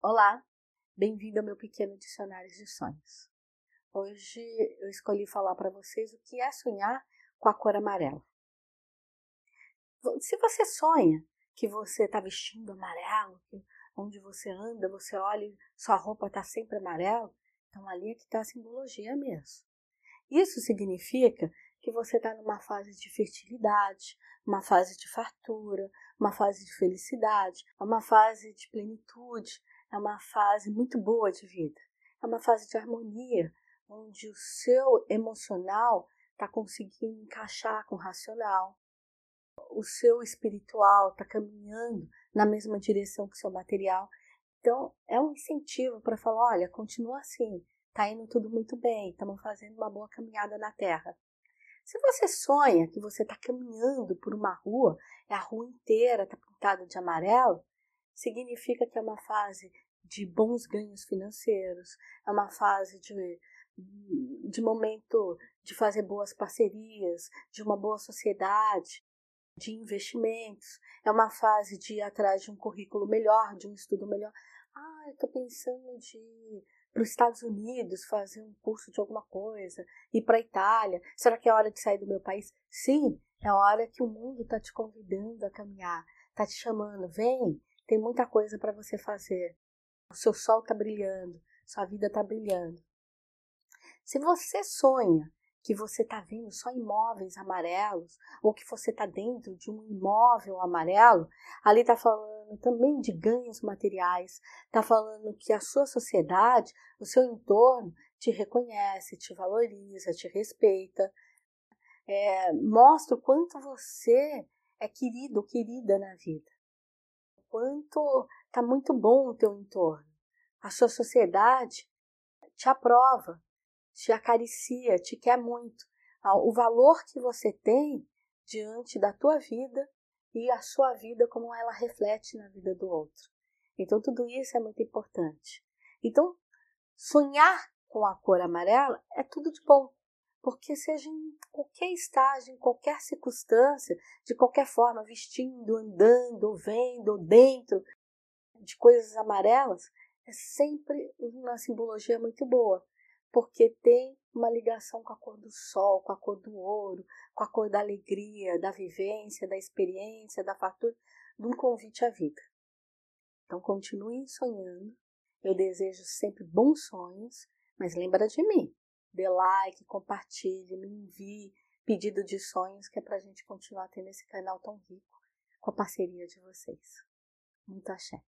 Olá, bem-vindo ao meu pequeno dicionário de sonhos. Hoje eu escolhi falar para vocês o que é sonhar com a cor amarela. Se você sonha que você está vestindo amarelo, que onde você anda, você olha e sua roupa está sempre amarela, então ali é que está a simbologia mesmo. Isso significa que você está numa fase de fertilidade, uma fase de fartura, uma fase de felicidade, uma fase de plenitude, é uma fase muito boa de vida. É uma fase de harmonia, onde o seu emocional está conseguindo encaixar com o racional. O seu espiritual está caminhando na mesma direção que o seu material. Então, é um incentivo para falar: olha, continua assim, está indo tudo muito bem, estamos fazendo uma boa caminhada na Terra. Se você sonha que você está caminhando por uma rua, e a rua inteira está pintada de amarelo, significa que é uma fase de bons ganhos financeiros, é uma fase de, de momento de fazer boas parcerias, de uma boa sociedade, de investimentos, é uma fase de ir atrás de um currículo melhor, de um estudo melhor. Ah, eu estou pensando de ir para os Estados Unidos fazer um curso de alguma coisa, ir para a Itália. Será que é hora de sair do meu país? Sim, é hora que o mundo está te convidando a caminhar, está te chamando. Vem, tem muita coisa para você fazer. O seu sol está brilhando, sua vida está brilhando. Se você sonha que você está vendo só imóveis amarelos, ou que você está dentro de um imóvel amarelo, ali está falando também de ganhos materiais, está falando que a sua sociedade, o seu entorno, te reconhece, te valoriza, te respeita, é, mostra o quanto você é querido ou querida na vida, quanto está muito bom o teu entorno, a sua sociedade te aprova, te acaricia, te quer muito. O valor que você tem diante da tua vida e a sua vida como ela reflete na vida do outro. Então tudo isso é muito importante. Então sonhar com a cor amarela é tudo de bom, porque seja em qualquer estágio, em qualquer circunstância, de qualquer forma, vestindo, andando, vendo, dentro de coisas amarelas, é sempre uma simbologia muito boa porque tem uma ligação com a cor do sol, com a cor do ouro, com a cor da alegria, da vivência, da experiência, da fartura, de um convite à vida. Então continue sonhando. Eu desejo sempre bons sonhos, mas lembra de mim. Dê like, compartilhe, me envie pedido de sonhos que é para a gente continuar tendo esse canal tão rico com a parceria de vocês. Muito axé.